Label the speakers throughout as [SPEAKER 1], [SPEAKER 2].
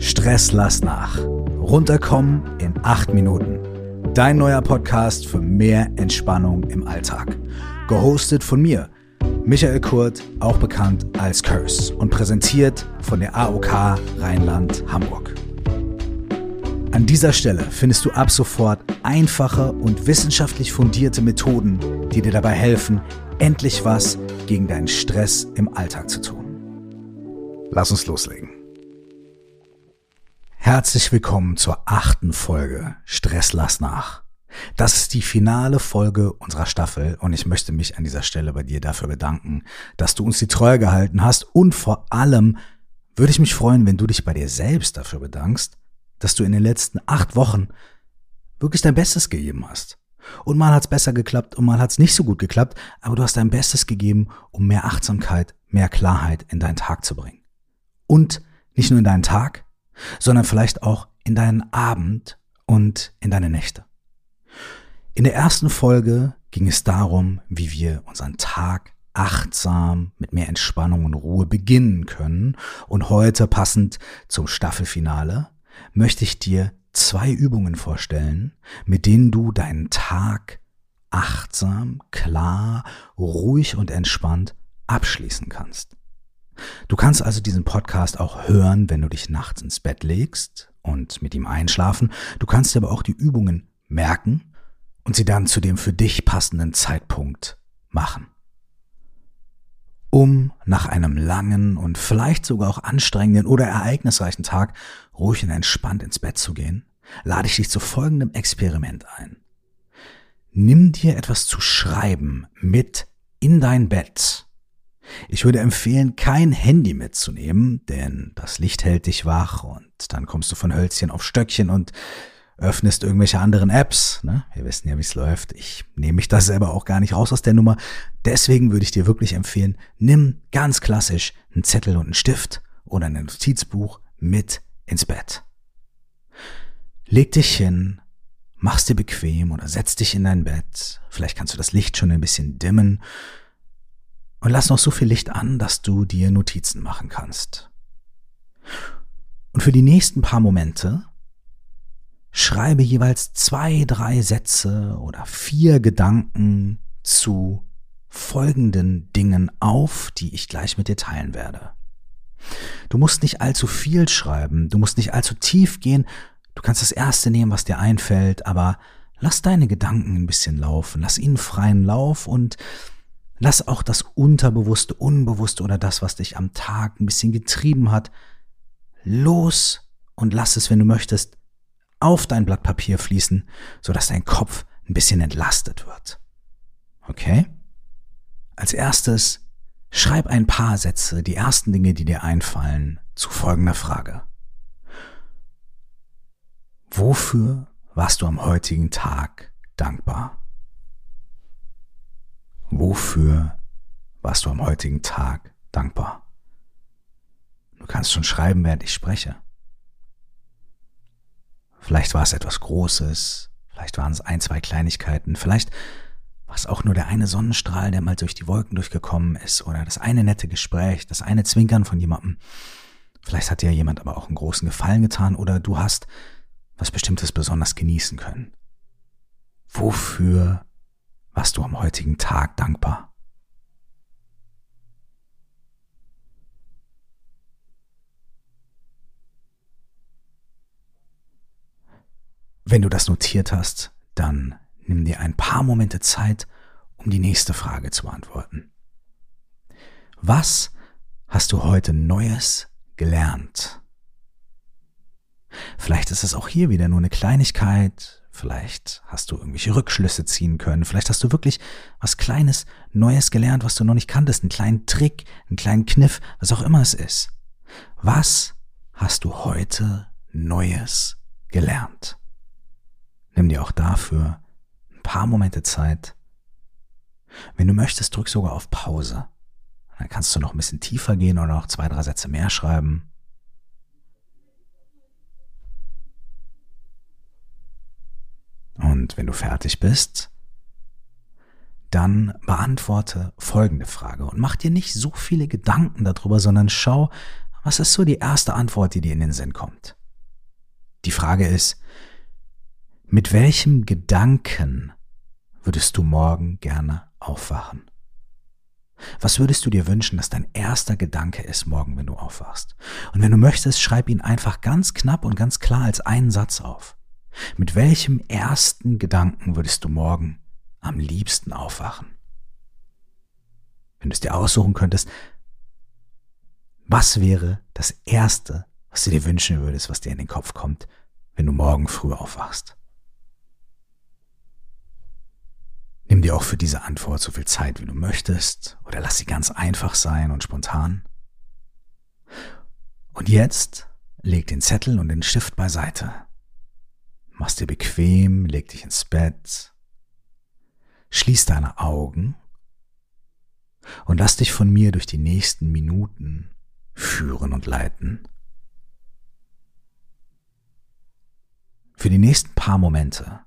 [SPEAKER 1] Stress lass nach. Runterkommen in acht Minuten. Dein neuer Podcast für mehr Entspannung im Alltag. Gehostet von mir, Michael Kurt, auch bekannt als Curse und präsentiert von der AOK Rheinland-Hamburg. An dieser Stelle findest du ab sofort einfache und wissenschaftlich fundierte Methoden, die dir dabei helfen, endlich was gegen deinen Stress im Alltag zu tun. Lass uns loslegen. Herzlich willkommen zur achten Folge Stress lass nach. Das ist die finale Folge unserer Staffel und ich möchte mich an dieser Stelle bei dir dafür bedanken, dass du uns die Treue gehalten hast und vor allem würde ich mich freuen, wenn du dich bei dir selbst dafür bedankst, dass du in den letzten acht Wochen wirklich dein Bestes gegeben hast. Und mal hat's besser geklappt und mal hat's nicht so gut geklappt, aber du hast dein Bestes gegeben, um mehr Achtsamkeit, mehr Klarheit in deinen Tag zu bringen. Und nicht nur in deinen Tag, sondern vielleicht auch in deinen Abend und in deine Nächte. In der ersten Folge ging es darum, wie wir unseren Tag achtsam mit mehr Entspannung und Ruhe beginnen können. Und heute, passend zum Staffelfinale, möchte ich dir zwei Übungen vorstellen, mit denen du deinen Tag achtsam, klar, ruhig und entspannt abschließen kannst. Du kannst also diesen Podcast auch hören, wenn du dich nachts ins Bett legst und mit ihm einschlafen. Du kannst aber auch die Übungen merken und sie dann zu dem für dich passenden Zeitpunkt machen. Um nach einem langen und vielleicht sogar auch anstrengenden oder ereignisreichen Tag ruhig und entspannt ins Bett zu gehen, lade ich dich zu folgendem Experiment ein. Nimm dir etwas zu schreiben mit in dein Bett. Ich würde empfehlen, kein Handy mitzunehmen, denn das Licht hält dich wach und dann kommst du von Hölzchen auf Stöckchen und öffnest irgendwelche anderen Apps. Ne? Wir wissen ja, wie es läuft. Ich nehme mich das selber auch gar nicht raus aus der Nummer. Deswegen würde ich dir wirklich empfehlen, nimm ganz klassisch einen Zettel und einen Stift oder ein Notizbuch mit ins Bett. Leg dich hin, mach's dir bequem oder setz dich in dein Bett. Vielleicht kannst du das Licht schon ein bisschen dimmen und lass noch so viel Licht an, dass du dir Notizen machen kannst. Und für die nächsten paar Momente schreibe jeweils zwei, drei Sätze oder vier Gedanken zu folgenden Dingen auf, die ich gleich mit dir teilen werde. Du musst nicht allzu viel schreiben, du musst nicht allzu tief gehen, Du kannst das erste nehmen, was dir einfällt, aber lass deine Gedanken ein bisschen laufen, lass ihnen freien Lauf und lass auch das Unterbewusste, Unbewusste oder das, was dich am Tag ein bisschen getrieben hat, los und lass es, wenn du möchtest, auf dein Blatt Papier fließen, sodass dein Kopf ein bisschen entlastet wird. Okay? Als erstes schreib ein paar Sätze, die ersten Dinge, die dir einfallen, zu folgender Frage. Wofür warst du am heutigen Tag dankbar? Wofür warst du am heutigen Tag dankbar? Du kannst schon schreiben, während ich spreche. Vielleicht war es etwas Großes, vielleicht waren es ein, zwei Kleinigkeiten, vielleicht war es auch nur der eine Sonnenstrahl, der mal durch die Wolken durchgekommen ist, oder das eine nette Gespräch, das eine Zwinkern von jemandem. Vielleicht hat dir jemand aber auch einen großen Gefallen getan, oder du hast was Bestimmtes besonders genießen können. Wofür warst du am heutigen Tag dankbar? Wenn du das notiert hast, dann nimm dir ein paar Momente Zeit, um die nächste Frage zu beantworten. Was hast du heute Neues gelernt? Vielleicht ist es auch hier wieder nur eine Kleinigkeit, vielleicht hast du irgendwelche Rückschlüsse ziehen können, vielleicht hast du wirklich was Kleines, Neues gelernt, was du noch nicht kanntest, einen kleinen Trick, einen kleinen Kniff, was auch immer es ist. Was hast du heute Neues gelernt? Nimm dir auch dafür ein paar Momente Zeit. Wenn du möchtest, drück sogar auf Pause. Dann kannst du noch ein bisschen tiefer gehen oder noch zwei, drei Sätze mehr schreiben. Und wenn du fertig bist, dann beantworte folgende Frage und mach dir nicht so viele Gedanken darüber, sondern schau, Was ist so die erste Antwort, die dir in den Sinn kommt? Die Frage ist, mit welchem Gedanken würdest du morgen gerne aufwachen? Was würdest du dir wünschen, dass dein erster Gedanke ist morgen, wenn du aufwachst? Und wenn du möchtest, schreib ihn einfach ganz knapp und ganz klar als einen Satz auf. Mit welchem ersten Gedanken würdest du morgen am liebsten aufwachen? Wenn du es dir aussuchen könntest, was wäre das Erste, was du dir wünschen würdest, was dir in den Kopf kommt, wenn du morgen früh aufwachst? Nimm dir auch für diese Antwort so viel Zeit, wie du möchtest, oder lass sie ganz einfach sein und spontan. Und jetzt leg den Zettel und den Stift beiseite. Mach's dir bequem, leg dich ins Bett, schließ deine Augen und lass dich von mir durch die nächsten Minuten führen und leiten. Für die nächsten paar Momente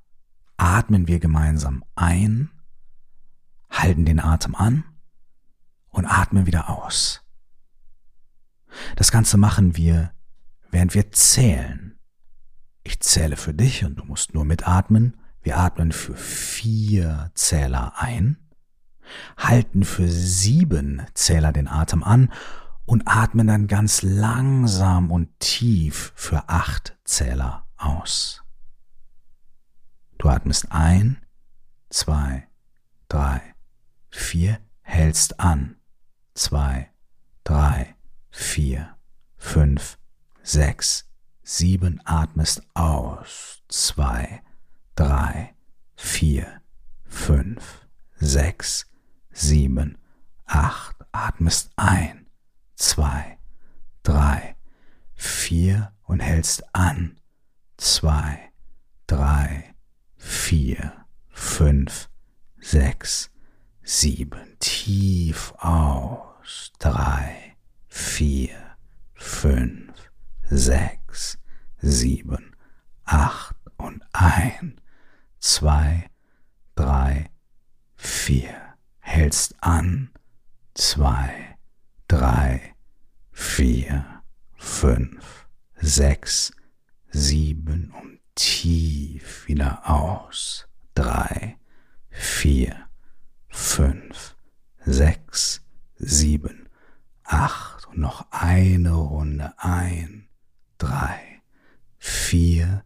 [SPEAKER 1] atmen wir gemeinsam ein, halten den Atem an und atmen wieder aus. Das Ganze machen wir, während wir zählen. Ich zähle für dich und du musst nur mitatmen. Wir atmen für vier Zähler ein, halten für sieben Zähler den Atem an und atmen dann ganz langsam und tief für acht Zähler aus. Du atmest ein, zwei, drei, vier, hältst an. Zwei, drei, vier, fünf, sechs, sieben, atmest aus. Zwei, drei, vier, fünf, sechs, sieben, acht, atmest ein. Zwei, drei, vier und hältst an. Zwei, drei, vier, fünf, sechs, sieben. Tief aus. Drei, vier, fünf, sechs, sieben, acht und ein, zwei, drei, vier. Hältst an. Zwei, drei, vier, fünf, sechs, sieben und tief wieder aus. Drei, vier, fünf, sechs, sieben, acht und noch eine Runde ein. Drei, vier,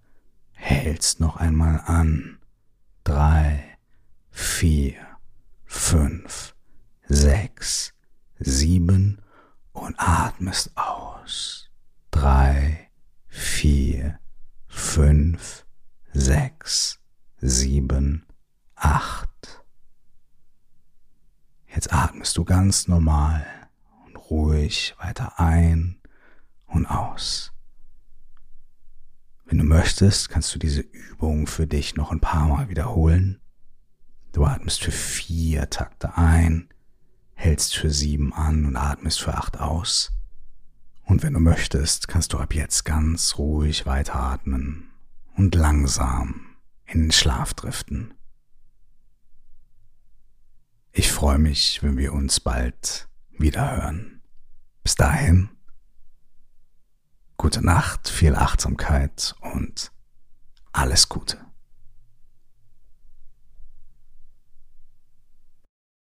[SPEAKER 1] hältst noch einmal an. Drei, vier, fünf, sechs, sieben und atmest aus. Drei, vier, fünf, sechs, sieben, acht. Jetzt atmest du ganz normal und ruhig weiter ein und aus. Wenn du möchtest, kannst du diese Übung für dich noch ein paar Mal wiederholen. Du atmest für vier Takte ein, hältst für sieben an und atmest für acht aus. Und wenn du möchtest, kannst du ab jetzt ganz ruhig weiteratmen und langsam in den Schlaf driften. Ich freue mich, wenn wir uns bald wieder hören. Bis dahin, gute Nacht, viel Achtsamkeit und alles Gute.